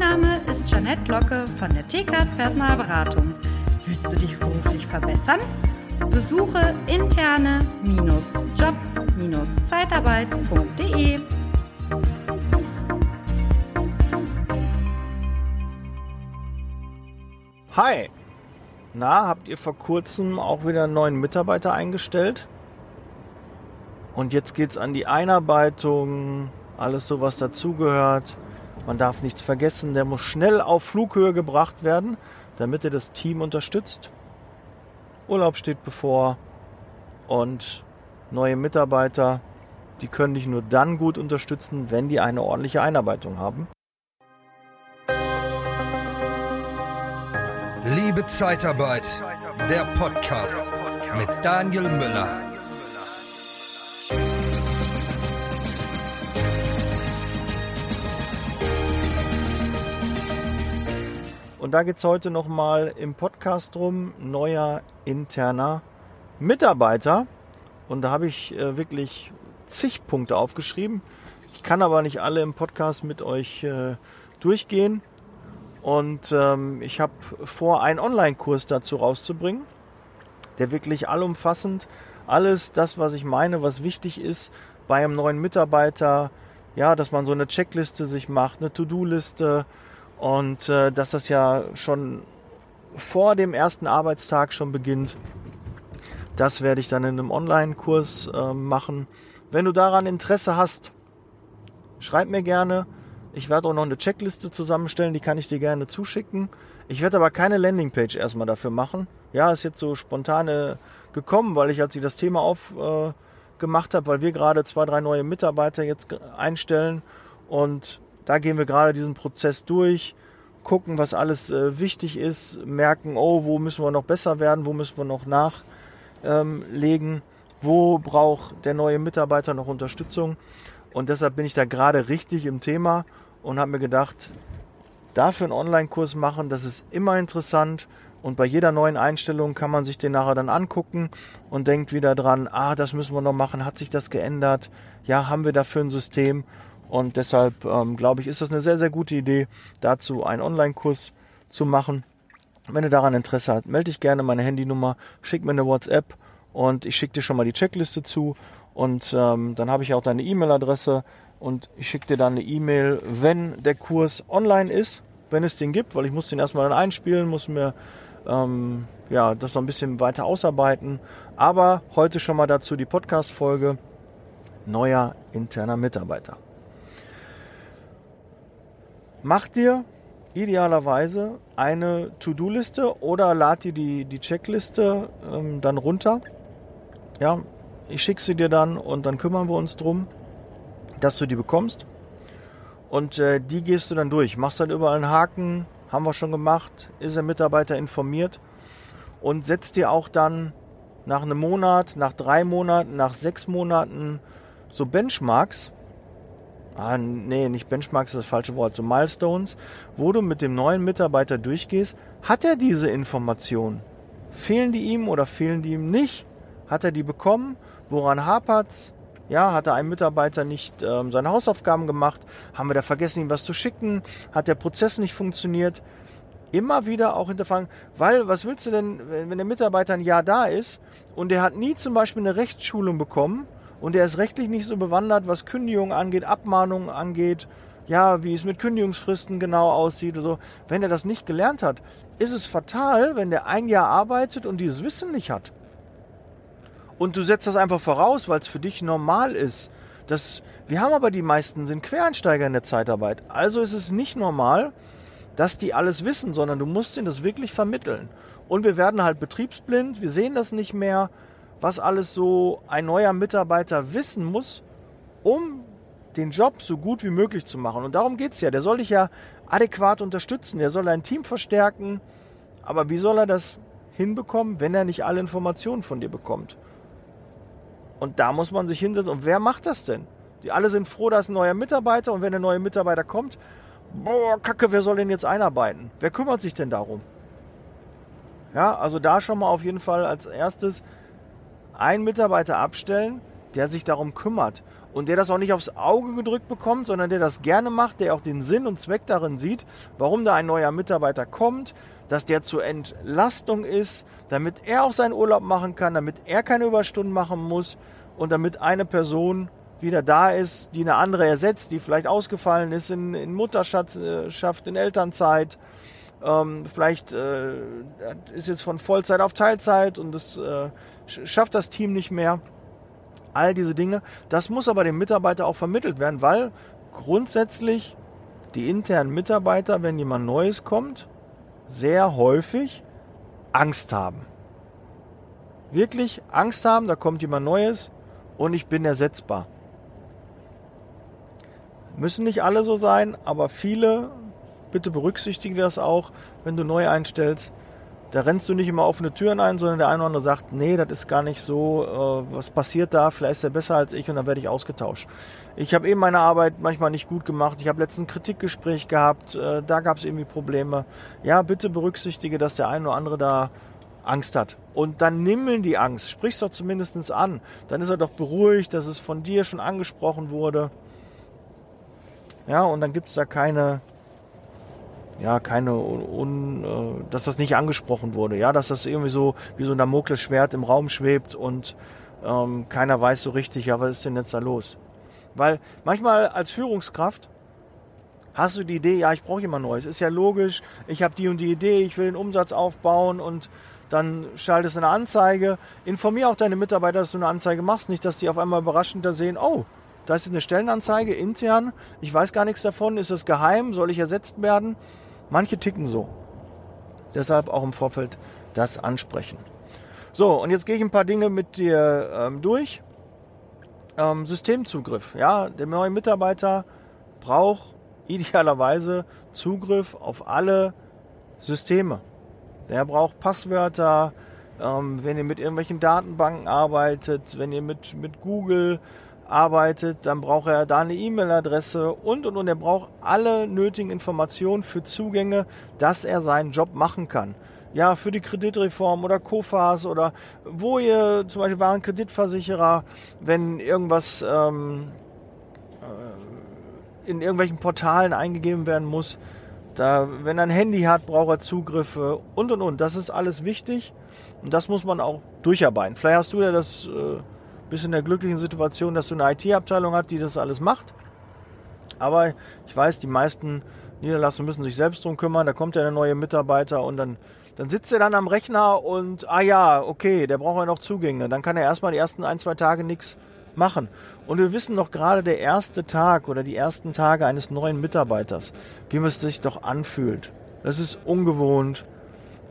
Name ist Janette Locke von der TKAT Personalberatung. Willst du dich beruflich verbessern? Besuche interne-jobs-zeitarbeit.de. Hi! Na, habt ihr vor kurzem auch wieder einen neuen Mitarbeiter eingestellt? Und jetzt geht's an die Einarbeitung, alles so was dazugehört. Man darf nichts vergessen, der muss schnell auf Flughöhe gebracht werden, damit er das Team unterstützt. Urlaub steht bevor und neue Mitarbeiter, die können dich nur dann gut unterstützen, wenn die eine ordentliche Einarbeitung haben. Liebe Zeitarbeit, der Podcast mit Daniel Müller. Und da geht es heute nochmal im Podcast drum, neuer interner Mitarbeiter. Und da habe ich äh, wirklich zig Punkte aufgeschrieben. Ich kann aber nicht alle im Podcast mit euch äh, durchgehen. Und ähm, ich habe vor, einen Online-Kurs dazu rauszubringen, der wirklich allumfassend alles das, was ich meine, was wichtig ist bei einem neuen Mitarbeiter, ja, dass man so eine Checkliste sich macht, eine To-Do-Liste und äh, dass das ja schon vor dem ersten Arbeitstag schon beginnt. Das werde ich dann in einem Online-Kurs äh, machen. Wenn du daran Interesse hast, schreib mir gerne. Ich werde auch noch eine Checkliste zusammenstellen, die kann ich dir gerne zuschicken. Ich werde aber keine Landingpage erstmal dafür machen. Ja, ist jetzt so spontane gekommen, weil ich, als ich das Thema aufgemacht äh, habe, weil wir gerade zwei, drei neue Mitarbeiter jetzt einstellen und da gehen wir gerade diesen Prozess durch, gucken, was alles äh, wichtig ist, merken, oh, wo müssen wir noch besser werden, wo müssen wir noch nachlegen, ähm, wo braucht der neue Mitarbeiter noch Unterstützung. Und deshalb bin ich da gerade richtig im Thema und habe mir gedacht, dafür einen Online-Kurs machen, das ist immer interessant. Und bei jeder neuen Einstellung kann man sich den nachher dann angucken und denkt wieder dran, ah, das müssen wir noch machen, hat sich das geändert? Ja, haben wir dafür ein System? Und deshalb ähm, glaube ich, ist das eine sehr, sehr gute Idee, dazu einen Online-Kurs zu machen. Wenn du daran Interesse hast, melde dich gerne meine Handynummer, schick mir eine WhatsApp und ich schicke dir schon mal die Checkliste zu und ähm, dann habe ich auch deine E-Mail-Adresse und ich schicke dir dann eine E-Mail, wenn der Kurs online ist, wenn es den gibt, weil ich muss den erstmal dann einspielen, muss mir ähm, ja, das noch ein bisschen weiter ausarbeiten. Aber heute schon mal dazu die Podcast-Folge neuer interner Mitarbeiter. Mach dir idealerweise eine To-Do-Liste oder lad dir die, die Checkliste ähm, dann runter. Ja, ich schicke sie dir dann und dann kümmern wir uns drum dass du die bekommst. Und äh, die gehst du dann durch. Machst dann überall einen Haken, haben wir schon gemacht, ist der Mitarbeiter informiert und setzt dir auch dann nach einem Monat, nach drei Monaten, nach sechs Monaten so Benchmarks. Ah, nee, nicht Benchmarks, das, ist das falsche Wort, so Milestones, wo du mit dem neuen Mitarbeiter durchgehst. Hat er diese Informationen? Fehlen die ihm oder fehlen die ihm nicht? Hat er die bekommen? Woran hapert's? Ja, hatte ein Mitarbeiter nicht ähm, seine Hausaufgaben gemacht? Haben wir da vergessen, ihm was zu schicken? Hat der Prozess nicht funktioniert? Immer wieder auch hinterfragen, weil was willst du denn, wenn der Mitarbeiter ein Jahr da ist und der hat nie zum Beispiel eine Rechtsschulung bekommen und der ist rechtlich nicht so bewandert, was Kündigungen angeht, Abmahnungen angeht, ja, wie es mit Kündigungsfristen genau aussieht oder so. Wenn er das nicht gelernt hat, ist es fatal, wenn der ein Jahr arbeitet und dieses Wissen nicht hat und du setzt das einfach voraus, weil es für dich normal ist. Das, wir haben aber die meisten sind Quereinsteiger in der Zeitarbeit. Also ist es nicht normal, dass die alles wissen, sondern du musst ihnen das wirklich vermitteln. Und wir werden halt betriebsblind, wir sehen das nicht mehr, was alles so ein neuer Mitarbeiter wissen muss, um den Job so gut wie möglich zu machen. Und darum geht es ja. Der soll dich ja adäquat unterstützen, der soll ein Team verstärken. Aber wie soll er das hinbekommen, wenn er nicht alle Informationen von dir bekommt? Und da muss man sich hinsetzen. Und wer macht das denn? Die alle sind froh, dass ein neuer Mitarbeiter und wenn ein neuer Mitarbeiter kommt, boah, Kacke, wer soll denn jetzt einarbeiten? Wer kümmert sich denn darum? Ja, also da schon mal auf jeden Fall als erstes einen Mitarbeiter abstellen, der sich darum kümmert. und der das auch nicht aufs Auge gedrückt bekommt, sondern der das gerne macht, der auch den Sinn und Zweck darin sieht, warum da ein neuer Mitarbeiter kommt, dass der zur Entlastung ist, damit er auch seinen Urlaub machen kann, damit er keine Überstunden machen muss und damit eine Person wieder da ist, die eine andere ersetzt, die vielleicht ausgefallen ist in, in Mutterschaft, in Elternzeit. Ähm, vielleicht äh, ist jetzt von Vollzeit auf Teilzeit und das äh, schafft das Team nicht mehr. All diese Dinge. Das muss aber dem Mitarbeiter auch vermittelt werden, weil grundsätzlich die internen Mitarbeiter, wenn jemand Neues kommt, sehr häufig Angst haben. Wirklich Angst haben, da kommt jemand Neues und ich bin ersetzbar. Müssen nicht alle so sein, aber viele, bitte berücksichtige das auch, wenn du neu einstellst. Da rennst du nicht immer offene Türen ein, sondern der eine oder andere sagt, nee, das ist gar nicht so, äh, was passiert da, vielleicht ist er besser als ich und dann werde ich ausgetauscht. Ich habe eben meine Arbeit manchmal nicht gut gemacht. Ich habe letztens ein Kritikgespräch gehabt, äh, da gab es irgendwie Probleme. Ja, bitte berücksichtige, dass der eine oder andere da Angst hat. Und dann nimm die Angst, sprich doch zumindest an. Dann ist er doch beruhigt, dass es von dir schon angesprochen wurde. Ja, und dann gibt es da keine, ja, keine, un, uh, dass das nicht angesprochen wurde, ja, dass das irgendwie so wie so ein Damoklesschwert im Raum schwebt und ähm, keiner weiß so richtig, ja, was ist denn jetzt da los? Weil manchmal als Führungskraft hast du die Idee, ja, ich brauche jemand Neues. Ist ja logisch, ich habe die und die Idee, ich will den Umsatz aufbauen und dann schaltest du eine Anzeige. Informier auch deine Mitarbeiter, dass du eine Anzeige machst, nicht, dass die auf einmal überraschend da sehen, oh, da ist eine Stellenanzeige intern, ich weiß gar nichts davon, ist es geheim, soll ich ersetzt werden? Manche ticken so. Deshalb auch im Vorfeld das ansprechen. So, und jetzt gehe ich ein paar Dinge mit dir ähm, durch. Ähm, Systemzugriff. Ja, der neue Mitarbeiter braucht idealerweise Zugriff auf alle Systeme. Der braucht Passwörter, ähm, wenn ihr mit irgendwelchen Datenbanken arbeitet, wenn ihr mit, mit Google arbeitet, dann braucht er da eine E-Mail-Adresse und und und. Er braucht alle nötigen Informationen für Zugänge, dass er seinen Job machen kann. Ja, für die Kreditreform oder COFAS oder wo ihr zum Beispiel waren Kreditversicherer, wenn irgendwas ähm, äh, in irgendwelchen Portalen eingegeben werden muss, da, wenn er ein Handy hat, braucht er Zugriffe und und und. Das ist alles wichtig und das muss man auch durcharbeiten. Vielleicht hast du ja das äh, bist in der glücklichen Situation, dass du eine IT-Abteilung hast, die das alles macht. Aber ich weiß, die meisten Niederlassungen müssen sich selbst drum kümmern. Da kommt ja eine neue Mitarbeiter und dann, dann sitzt er dann am Rechner und, ah ja, okay, der braucht ja noch Zugänge. Dann kann er erstmal die ersten ein, zwei Tage nichts machen. Und wir wissen doch gerade der erste Tag oder die ersten Tage eines neuen Mitarbeiters, wie man es sich doch anfühlt. Das ist ungewohnt.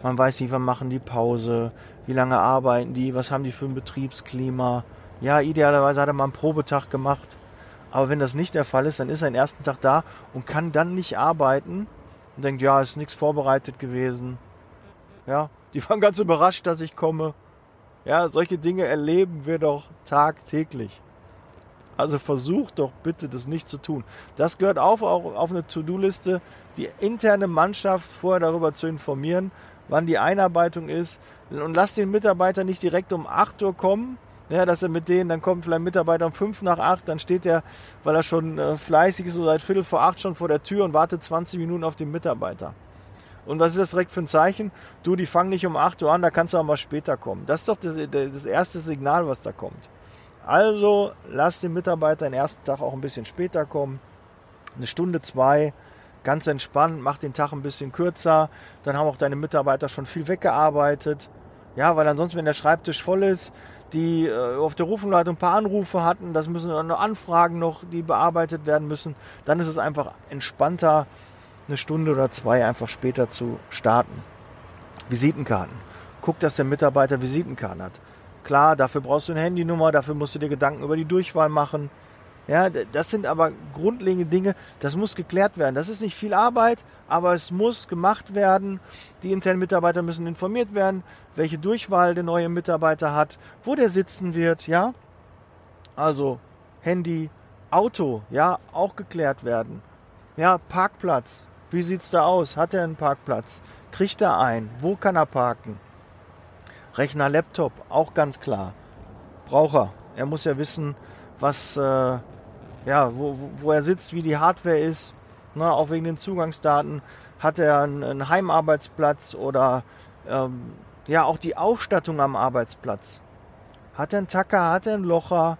Man weiß nicht, wann machen die Pause, wie lange arbeiten die, was haben die für ein Betriebsklima. Ja, idealerweise hat er mal einen Probetag gemacht. Aber wenn das nicht der Fall ist, dann ist er den ersten Tag da und kann dann nicht arbeiten und denkt, ja, ist nichts vorbereitet gewesen. Ja, die waren ganz überrascht, dass ich komme. Ja, solche Dinge erleben wir doch tagtäglich. Also versucht doch bitte, das nicht zu tun. Das gehört auch auf eine To-Do-Liste, die interne Mannschaft vorher darüber zu informieren, wann die Einarbeitung ist. Und lasst den Mitarbeiter nicht direkt um 8 Uhr kommen, ja, dass er mit denen, dann kommt vielleicht ein Mitarbeiter um fünf nach acht, dann steht er, weil er schon äh, fleißig ist, so seit Viertel vor acht schon vor der Tür und wartet 20 Minuten auf den Mitarbeiter. Und was ist das direkt für ein Zeichen? Du, die fangen nicht um 8 Uhr an, da kannst du auch mal später kommen. Das ist doch das, das erste Signal, was da kommt. Also lass den Mitarbeiter den ersten Tag auch ein bisschen später kommen. Eine Stunde, zwei, ganz entspannt, mach den Tag ein bisschen kürzer. Dann haben auch deine Mitarbeiter schon viel weggearbeitet. Ja, weil ansonsten, wenn der Schreibtisch voll ist, die äh, auf der Rufumleitung ein paar Anrufe hatten, das müssen dann noch Anfragen noch, die bearbeitet werden müssen, dann ist es einfach entspannter, eine Stunde oder zwei einfach später zu starten. Visitenkarten. Guck, dass der Mitarbeiter Visitenkarten hat. Klar, dafür brauchst du eine Handynummer, dafür musst du dir Gedanken über die Durchwahl machen. Ja, das sind aber grundlegende Dinge, das muss geklärt werden. Das ist nicht viel Arbeit, aber es muss gemacht werden. Die internen Mitarbeiter müssen informiert werden, welche Durchwahl der neue Mitarbeiter hat, wo der sitzen wird, ja. Also Handy, Auto, ja, auch geklärt werden. Ja, Parkplatz. Wie sieht's da aus? Hat er einen Parkplatz? Kriegt er einen? Wo kann er parken? Rechner, Laptop, auch ganz klar. Braucht er. Er muss ja wissen, was äh, ja, wo, wo er sitzt, wie die Hardware ist, ne, auch wegen den Zugangsdaten. Hat er einen, Heimarbeitsplatz oder ähm, ja, auch die Ausstattung am Arbeitsplatz. Hat er einen Tacker, hat er einen Locher?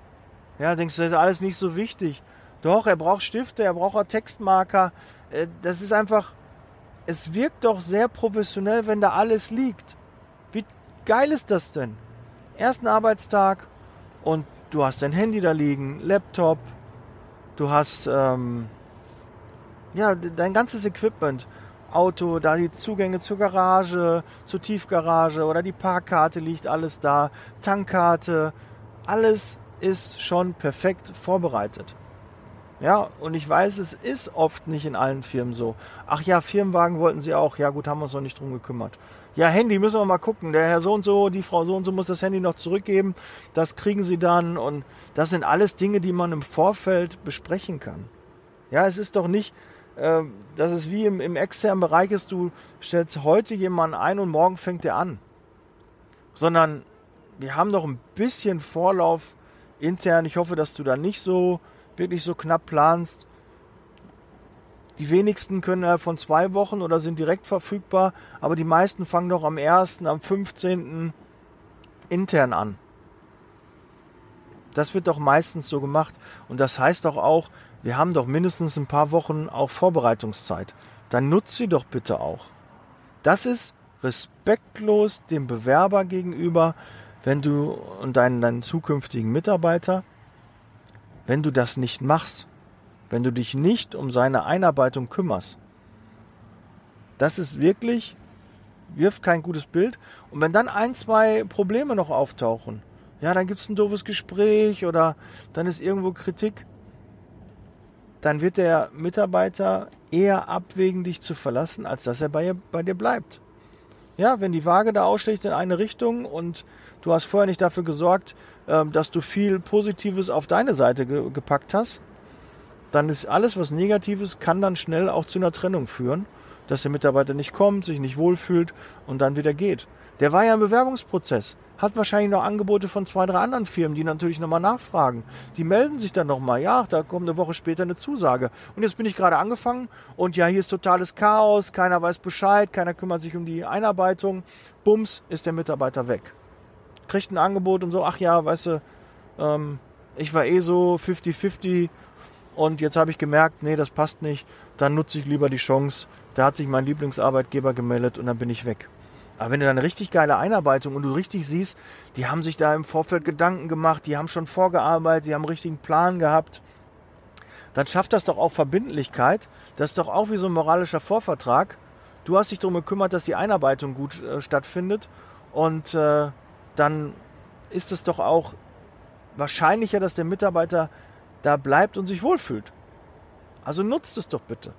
Ja, denkst du, das ist alles nicht so wichtig. Doch, er braucht Stifte, er braucht auch Textmarker. Äh, das ist einfach, es wirkt doch sehr professionell, wenn da alles liegt. Wie geil ist das denn? Ersten Arbeitstag und du hast dein Handy da liegen, Laptop, du hast ähm, ja dein ganzes Equipment. Auto, da die Zugänge zur Garage, zur Tiefgarage oder die Parkkarte liegt alles da, Tankkarte, alles ist schon perfekt vorbereitet. Ja, und ich weiß, es ist oft nicht in allen Firmen so. Ach ja, Firmenwagen wollten sie auch. Ja gut, haben wir uns noch nicht drum gekümmert. Ja, Handy müssen wir mal gucken. Der Herr so und so, die Frau so und so muss das Handy noch zurückgeben. Das kriegen sie dann. Und das sind alles Dinge, die man im Vorfeld besprechen kann. Ja, es ist doch nicht, äh, dass es wie im, im externen Bereich ist, du stellst heute jemanden ein und morgen fängt er an. Sondern wir haben doch ein bisschen Vorlauf intern. Ich hoffe, dass du da nicht so wirklich so knapp planst. Die wenigsten können innerhalb von zwei Wochen oder sind direkt verfügbar, aber die meisten fangen doch am 1., am 15. intern an. Das wird doch meistens so gemacht. Und das heißt doch auch, wir haben doch mindestens ein paar Wochen auch Vorbereitungszeit. Dann nutzt sie doch bitte auch. Das ist respektlos dem Bewerber gegenüber, wenn du und deinen, deinen zukünftigen Mitarbeiter wenn du das nicht machst, wenn du dich nicht um seine Einarbeitung kümmerst. Das ist wirklich, wirft kein gutes Bild. Und wenn dann ein, zwei Probleme noch auftauchen, ja, dann gibt es ein doofes Gespräch oder dann ist irgendwo Kritik, dann wird der Mitarbeiter eher abwägen, dich zu verlassen, als dass er bei, bei dir bleibt. Ja, wenn die Waage da ausschlägt in eine Richtung und du hast vorher nicht dafür gesorgt, ähm, dass du viel Positives auf deine Seite ge gepackt hast, dann ist alles, was Negatives, kann dann schnell auch zu einer Trennung führen, dass der Mitarbeiter nicht kommt, sich nicht wohlfühlt und dann wieder geht. Der war ja im Bewerbungsprozess, hat wahrscheinlich noch Angebote von zwei, drei anderen Firmen, die natürlich nochmal nachfragen. Die melden sich dann nochmal, ja, da kommt eine Woche später eine Zusage. Und jetzt bin ich gerade angefangen und ja, hier ist totales Chaos, keiner weiß Bescheid, keiner kümmert sich um die Einarbeitung. Bums, ist der Mitarbeiter weg kriegt ein Angebot und so, ach ja, weißt du, ähm, ich war eh so 50-50 und jetzt habe ich gemerkt, nee, das passt nicht, dann nutze ich lieber die Chance. Da hat sich mein Lieblingsarbeitgeber gemeldet und dann bin ich weg. Aber wenn du da eine richtig geile Einarbeitung und du richtig siehst, die haben sich da im Vorfeld Gedanken gemacht, die haben schon vorgearbeitet, die haben einen richtigen Plan gehabt, dann schafft das doch auch Verbindlichkeit. Das ist doch auch wie so ein moralischer Vorvertrag. Du hast dich darum gekümmert, dass die Einarbeitung gut äh, stattfindet und äh, dann ist es doch auch wahrscheinlicher, dass der Mitarbeiter da bleibt und sich wohlfühlt. Also nutzt es doch bitte.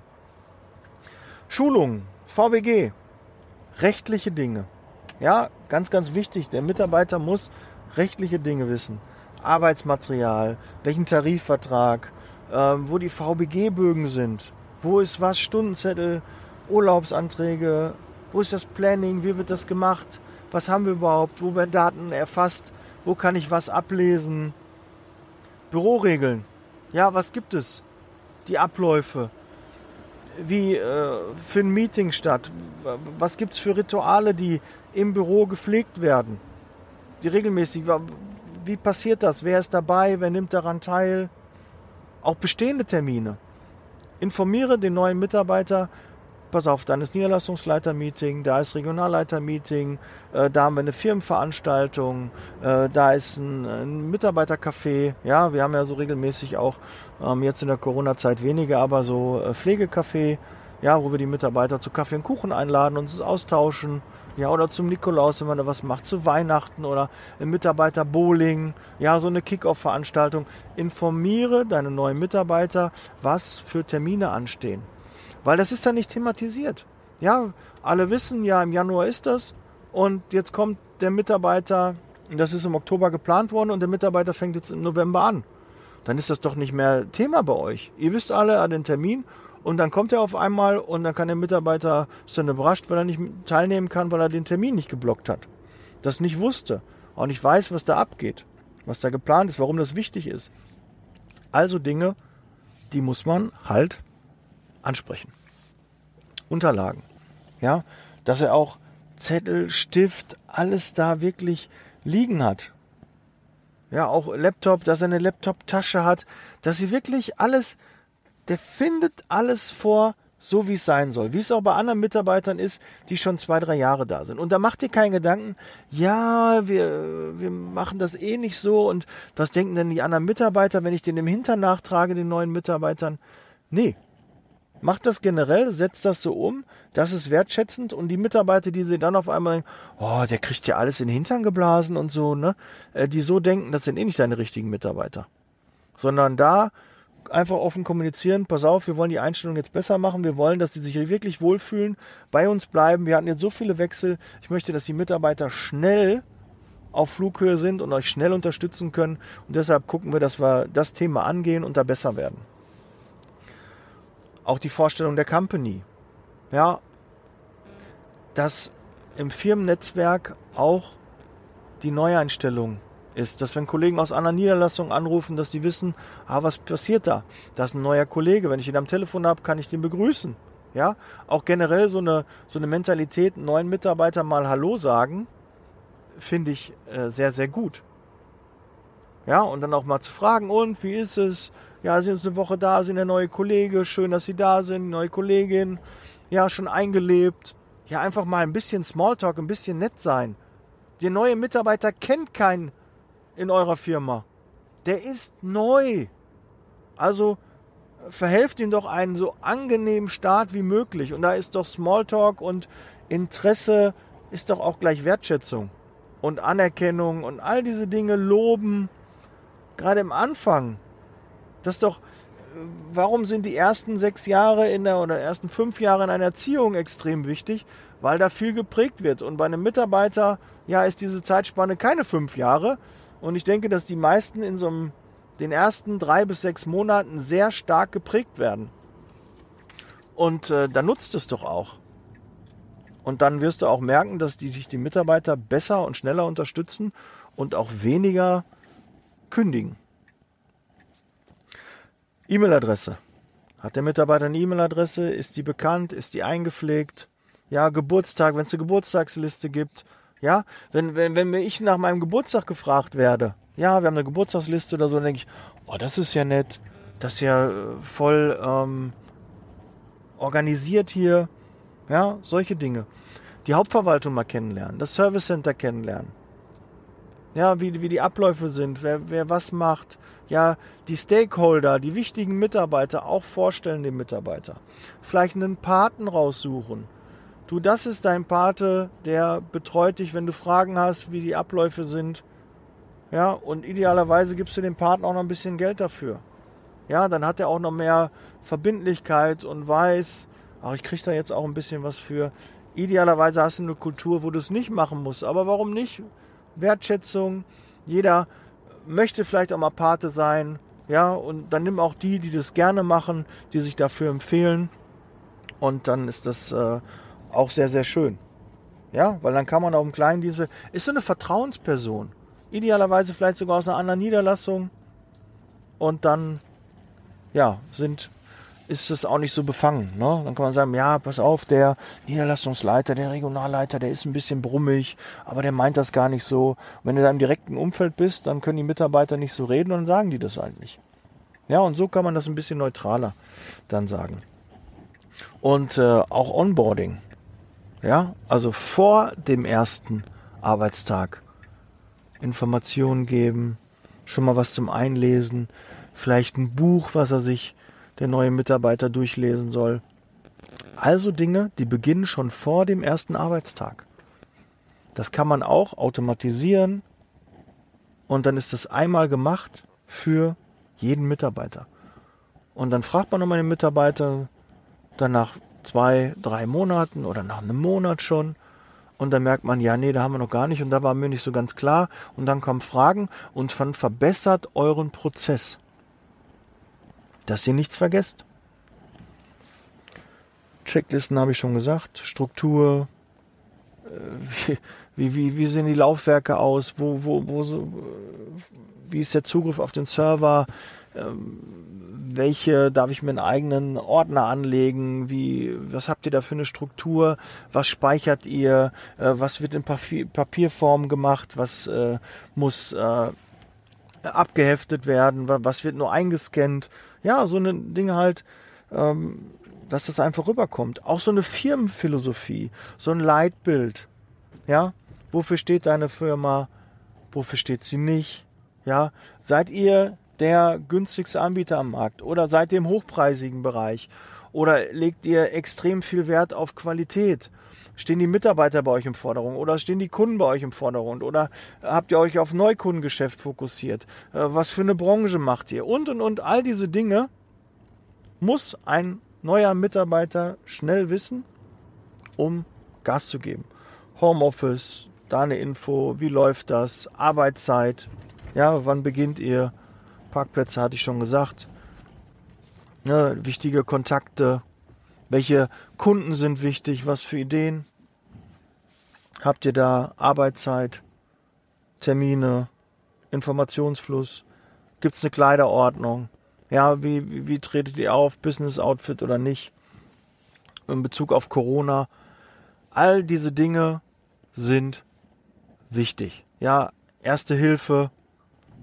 Schulungen, VBG, rechtliche Dinge. Ja, ganz, ganz wichtig. Der Mitarbeiter muss rechtliche Dinge wissen. Arbeitsmaterial, welchen Tarifvertrag, äh, wo die VBG-Bögen sind, wo ist was, Stundenzettel, Urlaubsanträge, wo ist das Planning, wie wird das gemacht, was haben wir überhaupt, wo werden Daten erfasst, wo kann ich was ablesen. Büroregeln, ja, was gibt es? Die Abläufe, wie äh, für ein Meeting statt, was gibt es für Rituale, die im Büro gepflegt werden, die regelmäßig, wie passiert das, wer ist dabei, wer nimmt daran teil, auch bestehende Termine. Informiere den neuen Mitarbeiter pass auf, dann ist Niederlassungsleiter-Meeting, da ist Regionalleiter-Meeting, äh, da haben wir eine Firmenveranstaltung, äh, da ist ein, ein Mitarbeitercafé, ja, wir haben ja so regelmäßig auch ähm, jetzt in der Corona-Zeit weniger, aber so äh, Pflegecafé, ja, wo wir die Mitarbeiter zu Kaffee und Kuchen einladen, uns austauschen, ja, oder zum Nikolaus, wenn man da was macht, zu Weihnachten oder im Mitarbeiter-Bowling, ja, so eine Kick-Off-Veranstaltung. Informiere deine neuen Mitarbeiter, was für Termine anstehen. Weil das ist dann nicht thematisiert. Ja, alle wissen, ja, im Januar ist das und jetzt kommt der Mitarbeiter, das ist im Oktober geplant worden und der Mitarbeiter fängt jetzt im November an. Dann ist das doch nicht mehr Thema bei euch. Ihr wisst alle an den Termin und dann kommt er auf einmal und dann kann der Mitarbeiter, ist dann überrascht, weil er nicht teilnehmen kann, weil er den Termin nicht geblockt hat. Das nicht wusste, auch nicht weiß, was da abgeht, was da geplant ist, warum das wichtig ist. Also Dinge die muss man halt ansprechen. Unterlagen. Ja, dass er auch Zettel, Stift, alles da wirklich liegen hat. Ja, auch Laptop, dass er eine Laptop-Tasche hat, dass sie wirklich alles, der findet alles vor, so wie es sein soll. Wie es auch bei anderen Mitarbeitern ist, die schon zwei, drei Jahre da sind. Und da macht ihr keinen Gedanken, ja, wir, wir machen das eh nicht so und was denken denn die anderen Mitarbeiter, wenn ich den im Hintern nachtrage, den neuen Mitarbeitern? Nee. Macht das generell, setzt das so um, das ist wertschätzend und die Mitarbeiter, die sie dann auf einmal denken, oh, der kriegt ja alles in den Hintern geblasen und so, ne, äh, die so denken, das sind eh nicht deine richtigen Mitarbeiter. Sondern da einfach offen kommunizieren, pass auf, wir wollen die Einstellung jetzt besser machen, wir wollen, dass die sich wirklich wohlfühlen, bei uns bleiben. Wir hatten jetzt so viele Wechsel. Ich möchte, dass die Mitarbeiter schnell auf Flughöhe sind und euch schnell unterstützen können. Und deshalb gucken wir, dass wir das Thema angehen und da besser werden. Auch die Vorstellung der Company. Ja, dass im Firmennetzwerk auch die Neueinstellung ist, dass wenn Kollegen aus anderen Niederlassungen anrufen, dass die wissen, ah, was passiert da? Da ist ein neuer Kollege. Wenn ich ihn am Telefon habe, kann ich den begrüßen. Ja, auch generell so eine, so eine Mentalität, neuen Mitarbeitern mal Hallo sagen, finde ich äh, sehr, sehr gut. Ja, und dann auch mal zu fragen, und wie ist es? Ja, sind jetzt eine Woche da, sind der neue Kollege, schön, dass Sie da sind, neue Kollegin, ja, schon eingelebt. Ja, einfach mal ein bisschen Smalltalk, ein bisschen nett sein. Der neue Mitarbeiter kennt keinen in eurer Firma. Der ist neu. Also verhelft ihm doch einen so angenehmen Start wie möglich. Und da ist doch Smalltalk und Interesse ist doch auch gleich Wertschätzung und Anerkennung und all diese Dinge loben. Gerade im Anfang. Das doch, warum sind die ersten sechs Jahre in der oder ersten fünf Jahre in einer Erziehung extrem wichtig? Weil da viel geprägt wird. Und bei einem Mitarbeiter, ja, ist diese Zeitspanne keine fünf Jahre, und ich denke, dass die meisten in so einem, den ersten drei bis sechs Monaten sehr stark geprägt werden. Und äh, da nutzt es doch auch. Und dann wirst du auch merken, dass die, dich die Mitarbeiter besser und schneller unterstützen und auch weniger kündigen. E-Mail-Adresse. Hat der Mitarbeiter eine E-Mail-Adresse? Ist die bekannt? Ist die eingepflegt? Ja, Geburtstag, wenn es eine Geburtstagsliste gibt. Ja, wenn, wenn, wenn ich nach meinem Geburtstag gefragt werde, ja, wir haben eine Geburtstagsliste oder so, dann denke ich, oh, das ist ja nett, das ist ja äh, voll ähm, organisiert hier, ja, solche Dinge. Die Hauptverwaltung mal kennenlernen, das Service Center kennenlernen. Ja, wie, wie die Abläufe sind, wer, wer was macht. Ja, die Stakeholder, die wichtigen Mitarbeiter auch vorstellen den Mitarbeiter. Vielleicht einen Paten raussuchen du, das ist dein Pate, der betreut dich, wenn du Fragen hast, wie die Abläufe sind. Ja, und idealerweise gibst du dem Partner auch noch ein bisschen Geld dafür. Ja, dann hat er auch noch mehr Verbindlichkeit und weiß, ach, ich kriege da jetzt auch ein bisschen was für. Idealerweise hast du eine Kultur, wo du es nicht machen musst. Aber warum nicht? Wertschätzung. Jeder möchte vielleicht auch mal Pate sein. Ja, und dann nimm auch die, die das gerne machen, die sich dafür empfehlen. Und dann ist das äh, auch sehr, sehr schön. Ja, weil dann kann man auch im Kleinen diese, ist so eine Vertrauensperson. Idealerweise vielleicht sogar aus einer anderen Niederlassung. Und dann, ja, sind, ist es auch nicht so befangen. Ne? Dann kann man sagen, ja, pass auf, der Niederlassungsleiter, der Regionalleiter, der ist ein bisschen brummig, aber der meint das gar nicht so. Und wenn du da im direkten Umfeld bist, dann können die Mitarbeiter nicht so reden und dann sagen die das halt nicht. Ja, und so kann man das ein bisschen neutraler dann sagen. Und äh, auch Onboarding. Ja, also vor dem ersten Arbeitstag Informationen geben, schon mal was zum Einlesen, vielleicht ein Buch, was er sich der neue Mitarbeiter durchlesen soll. Also Dinge, die beginnen schon vor dem ersten Arbeitstag. Das kann man auch automatisieren und dann ist das einmal gemacht für jeden Mitarbeiter. Und dann fragt man nochmal den Mitarbeiter danach, zwei, drei Monaten oder nach einem Monat schon. Und dann merkt man, ja, nee, da haben wir noch gar nicht und da war mir nicht so ganz klar. Und dann kommen Fragen und dann verbessert euren Prozess. Dass ihr nichts vergesst. Checklisten habe ich schon gesagt, Struktur, äh, wie, wie, wie sehen die Laufwerke aus, wo, wo, wo wie ist der Zugriff auf den Server, ähm, welche darf ich mir einen eigenen Ordner anlegen? Wie, was habt ihr da für eine Struktur? Was speichert ihr? Äh, was wird in Papier, Papierform gemacht? Was äh, muss abgeheftet werden? Was wird nur eingescannt? Ja, so eine Dinge halt, ähm, dass das einfach rüberkommt. Auch so eine Firmenphilosophie, so ein Leitbild. Ja, wofür steht deine Firma? Wofür steht sie nicht? Ja, seid ihr der günstigste Anbieter am Markt oder seid ihr im hochpreisigen Bereich oder legt ihr extrem viel Wert auf Qualität? Stehen die Mitarbeiter bei euch im Vordergrund oder stehen die Kunden bei euch im Vordergrund oder habt ihr euch auf Neukundengeschäft fokussiert? Äh, was für eine Branche macht ihr? Und und und all diese Dinge muss ein neuer Mitarbeiter schnell wissen, um Gas zu geben. Homeoffice, da eine Info, wie läuft das, Arbeitszeit, ja, wann beginnt ihr? Parkplätze hatte ich schon gesagt. Ja, wichtige Kontakte. Welche Kunden sind wichtig? Was für Ideen? Habt ihr da Arbeitszeit, Termine, Informationsfluss? Gibt es eine Kleiderordnung? Ja, wie, wie, wie tretet ihr auf? Business Outfit oder nicht? In Bezug auf Corona. All diese Dinge sind wichtig. Ja, Erste Hilfe,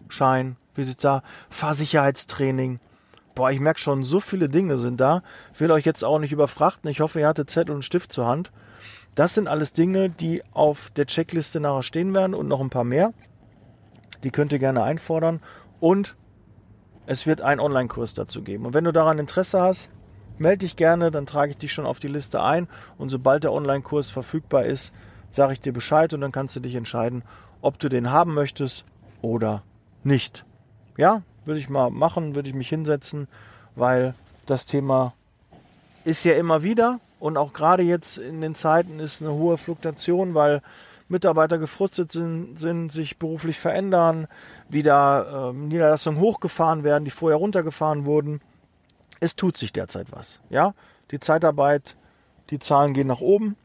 Schein, wie sieht's da? Fahrsicherheitstraining. Boah, ich merke schon, so viele Dinge sind da. Will euch jetzt auch nicht überfrachten. Ich hoffe, ihr hattet Zettel und Stift zur Hand. Das sind alles Dinge, die auf der Checkliste nachher stehen werden und noch ein paar mehr. Die könnt ihr gerne einfordern. Und es wird einen Online-Kurs dazu geben. Und wenn du daran Interesse hast, melde dich gerne, dann trage ich dich schon auf die Liste ein. Und sobald der Online-Kurs verfügbar ist, sage ich dir Bescheid und dann kannst du dich entscheiden, ob du den haben möchtest oder nicht. Ja, würde ich mal machen, würde ich mich hinsetzen, weil das Thema ist ja immer wieder und auch gerade jetzt in den Zeiten ist eine hohe Fluktuation, weil Mitarbeiter gefrustet sind, sind sich beruflich verändern, wieder ähm, Niederlassungen hochgefahren werden, die vorher runtergefahren wurden. Es tut sich derzeit was. Ja, die Zeitarbeit, die Zahlen gehen nach oben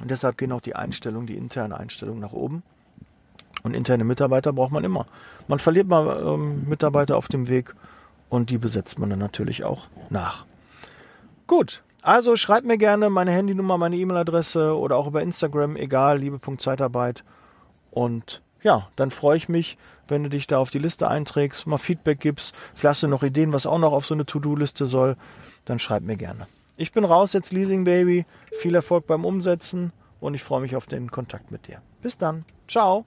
und deshalb gehen auch die Einstellungen, die interne Einstellung nach oben. Und interne Mitarbeiter braucht man immer. Man verliert mal ähm, Mitarbeiter auf dem Weg und die besetzt man dann natürlich auch nach. Gut, also schreibt mir gerne meine Handynummer, meine E-Mail-Adresse oder auch über Instagram, egal, liebe.zeitarbeit. Und ja, dann freue ich mich, wenn du dich da auf die Liste einträgst, mal Feedback gibst, vielleicht hast du noch Ideen, was auch noch auf so eine To-Do-Liste soll, dann schreib mir gerne. Ich bin raus jetzt, Leasing Baby. Viel Erfolg beim Umsetzen und ich freue mich auf den Kontakt mit dir. Bis dann. Ciao.